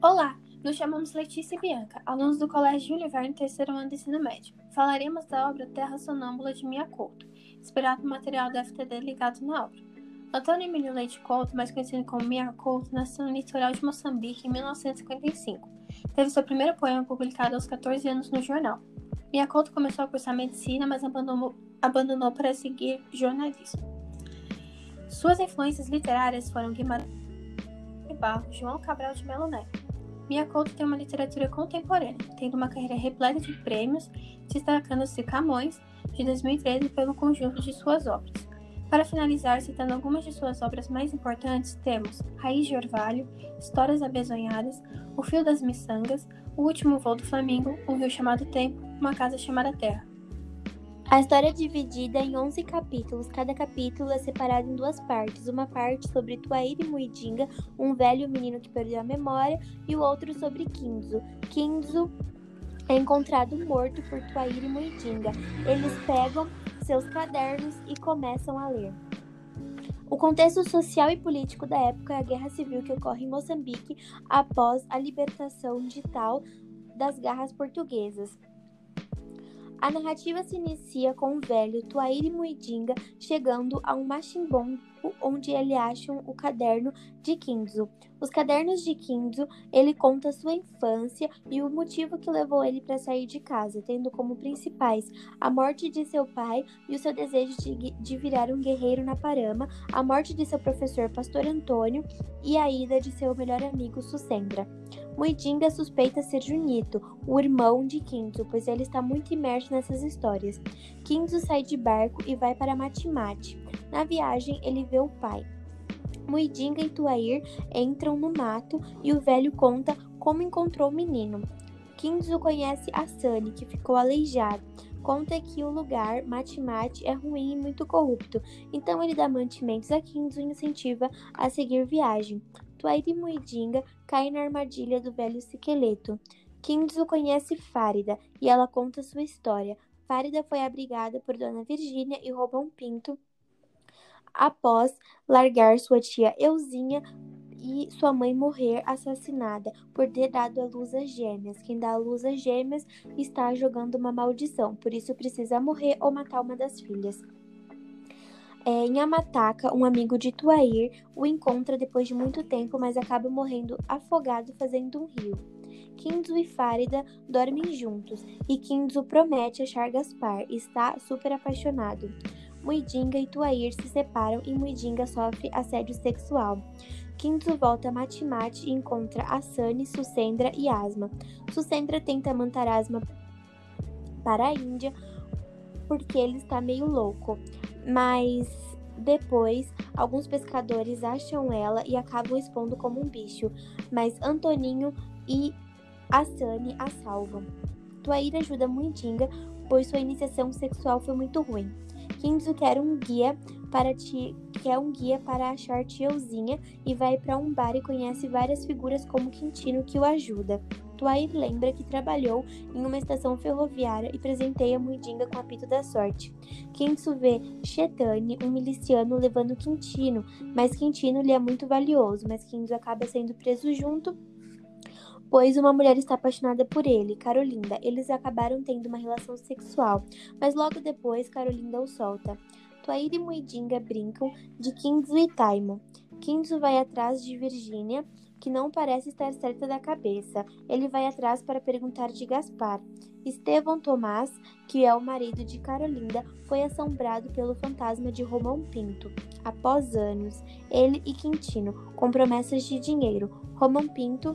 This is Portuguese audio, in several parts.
Olá, nos chamamos Letícia e Bianca, alunos do Colégio Júlio Verne, terceiro ano de ensino médio. Falaremos da obra Terra Sonâmbula de Mia Couto, inspirado no material da FTD ligado na obra. Antônio Emílio Leite Couto, mais conhecido como Mia Couto, nasceu no litoral de Moçambique em 1955. Teve seu primeiro poema publicado aos 14 anos no jornal. Mia Couto começou a cursar medicina, mas abandonou, abandonou para seguir jornalismo. Suas influências literárias foram Guimarães Barro, João Cabral de Melo Neto, Mia Couto tem uma literatura contemporânea, tendo uma carreira repleta de prêmios, destacando-se Camões, de 2013, pelo conjunto de suas obras. Para finalizar, citando algumas de suas obras mais importantes, temos Raiz de Orvalho, Histórias Abesonhadas, O Fio das Miçangas, O Último Voo do Flamingo, Um Rio Chamado Tempo, Uma Casa Chamada Terra. A história é dividida em 11 capítulos. Cada capítulo é separado em duas partes. Uma parte sobre Tuaíra e Muidinga, um velho menino que perdeu a memória, e o outro sobre Kinzo. Kinzo é encontrado morto por Tuaíra e Muidinga. Eles pegam seus cadernos e começam a ler. O contexto social e político da época é a guerra civil que ocorre em Moçambique após a libertação digital das garras portuguesas. A narrativa se inicia com o velho Tuaíri Muidinga chegando a um machimbombo onde ele acham o caderno de Kinzo. Os cadernos de Kinzo, ele conta sua infância e o motivo que levou ele para sair de casa, tendo como principais a morte de seu pai e o seu desejo de, de virar um guerreiro na Parama, a morte de seu professor Pastor Antônio e a ida de seu melhor amigo Sucendra. Muidinga suspeita ser Junito, o irmão de Kinzo, pois ele está muito imerso nessas histórias. Kinzo sai de barco e vai para Matimate. Na viagem, ele vê o pai. Muidinga e Tuair entram no mato e o velho conta como encontrou o menino. Kinzo conhece a Sunny, que ficou aleijada. Conta que o lugar, Matimate, é ruim e muito corrupto, então ele dá mantimentos a Kinzo e incentiva a seguir viagem. Tuairi Muidinga cai na armadilha do velho esqueleto. Kinzo conhece Fárida e ela conta sua história. Fárida foi abrigada por Dona Virgínia e rouba um pinto após largar sua tia Euzinha e sua mãe morrer assassinada por ter dado a luz às gêmeas. Quem dá a luz às gêmeas está jogando uma maldição, por isso precisa morrer ou matar uma das filhas. É, em Amataca, um amigo de Tuair o encontra depois de muito tempo, mas acaba morrendo afogado fazendo um rio. Kinzo e Fárida dormem juntos e Kinzo promete achar Gaspar e está super apaixonado. Muidinga e Tuair se separam e Muidinga sofre assédio sexual. Kinzo volta a Matimate e encontra Asani, Sucendra e Asma. Sucendra tenta manter Asma para a Índia porque ele está meio louco mas depois alguns pescadores acham ela e acabam expondo como um bicho, mas Antoninho e Asani a salvam. Tuaíra ajuda Muitinga, pois sua iniciação sexual foi muito ruim. Kinzo quer um guia para ti, quer um guia para achar Tieuzinha e vai para um bar e conhece várias figuras como Quintino que o ajuda. Twair lembra que trabalhou em uma estação ferroviária e presenteia Muidinga com o apito da sorte. Kinsu vê Chetane, um miliciano, levando Quintino, mas Quintino lhe é muito valioso, mas Kinsu acaba sendo preso junto pois uma mulher está apaixonada por ele, Carolinda. Eles acabaram tendo uma relação sexual, mas logo depois Carolinda o solta. Twair e Muidinga brincam de Kinzo e Taimo. Kinzo vai atrás de Virgínia que não parece estar certa da cabeça. Ele vai atrás para perguntar de Gaspar. Estevão Tomás, que é o marido de Carolinda, foi assombrado pelo fantasma de Romão Pinto. Após anos, ele e Quintino, com promessas de dinheiro, Romão Pinto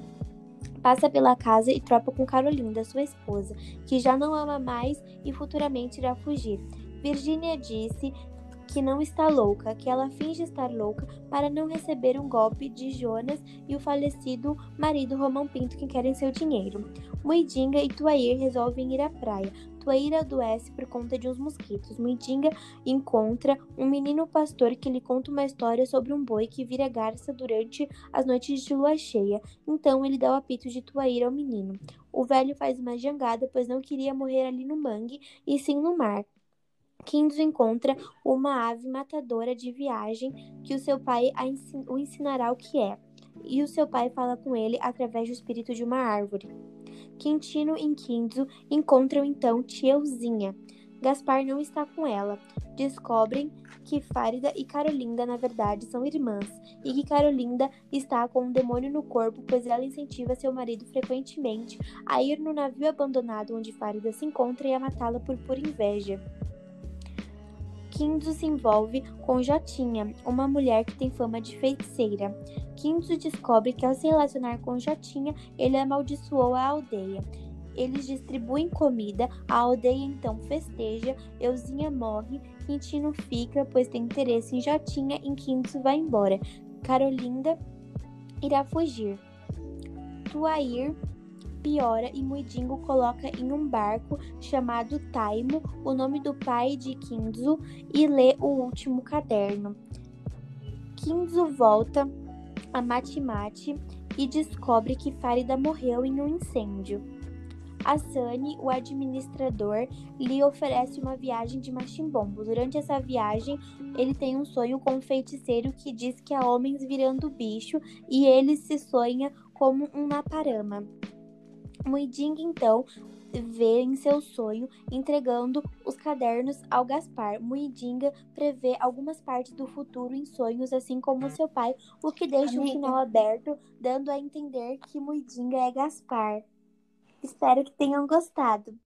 passa pela casa e tropa com Carolinda, sua esposa, que já não ama mais e futuramente irá fugir. Virginia disse que não está louca, que ela finge estar louca para não receber um golpe de Jonas e o falecido marido Romão Pinto que querem seu dinheiro. Muidinga e Tuair resolvem ir à praia. Tuair adoece por conta de uns mosquitos. Muidinga encontra um menino pastor que lhe conta uma história sobre um boi que vira garça durante as noites de lua cheia. Então ele dá o apito de Tuair ao menino. O velho faz uma jangada, pois não queria morrer ali no mangue, e sim no mar. Kinzo encontra uma ave matadora de viagem que o seu pai o ensinará o que é. e o seu pai fala com ele através do espírito de uma árvore. Quintino e Quinzo encontram então Tieuzinha. Gaspar não está com ela. Descobrem que Fárida e Carolinda, na verdade, são irmãs, e que Carolinda está com um demônio no corpo, pois ela incentiva seu marido frequentemente a ir no navio abandonado onde Fárida se encontra e a matá-la por pura inveja. Kinzo se envolve com Jotinha, uma mulher que tem fama de feiticeira. Kinzo descobre que ao se relacionar com Jotinha, ele amaldiçoou a aldeia. Eles distribuem comida, a aldeia então festeja, Euzinha morre, Quintino fica, pois tem interesse em Jotinha, e Kinzo vai embora. Carolinda irá fugir. Tuair piora e Muidingo coloca em um barco chamado Taimo o nome do pai de Kinzo e lê o último caderno. Kinzo volta a Matimati e descobre que Farida morreu em um incêndio. Asani, o administrador, lhe oferece uma viagem de machimbombo. Durante essa viagem, ele tem um sonho com um feiticeiro que diz que há homens virando bicho e ele se sonha como um naparama. Muiding então vê em seu sonho entregando os cadernos ao Gaspar. Muidinga prevê algumas partes do futuro em sonhos, assim como seu pai, o que deixa o um final aberto, dando a entender que Muidinga é Gaspar. Espero que tenham gostado.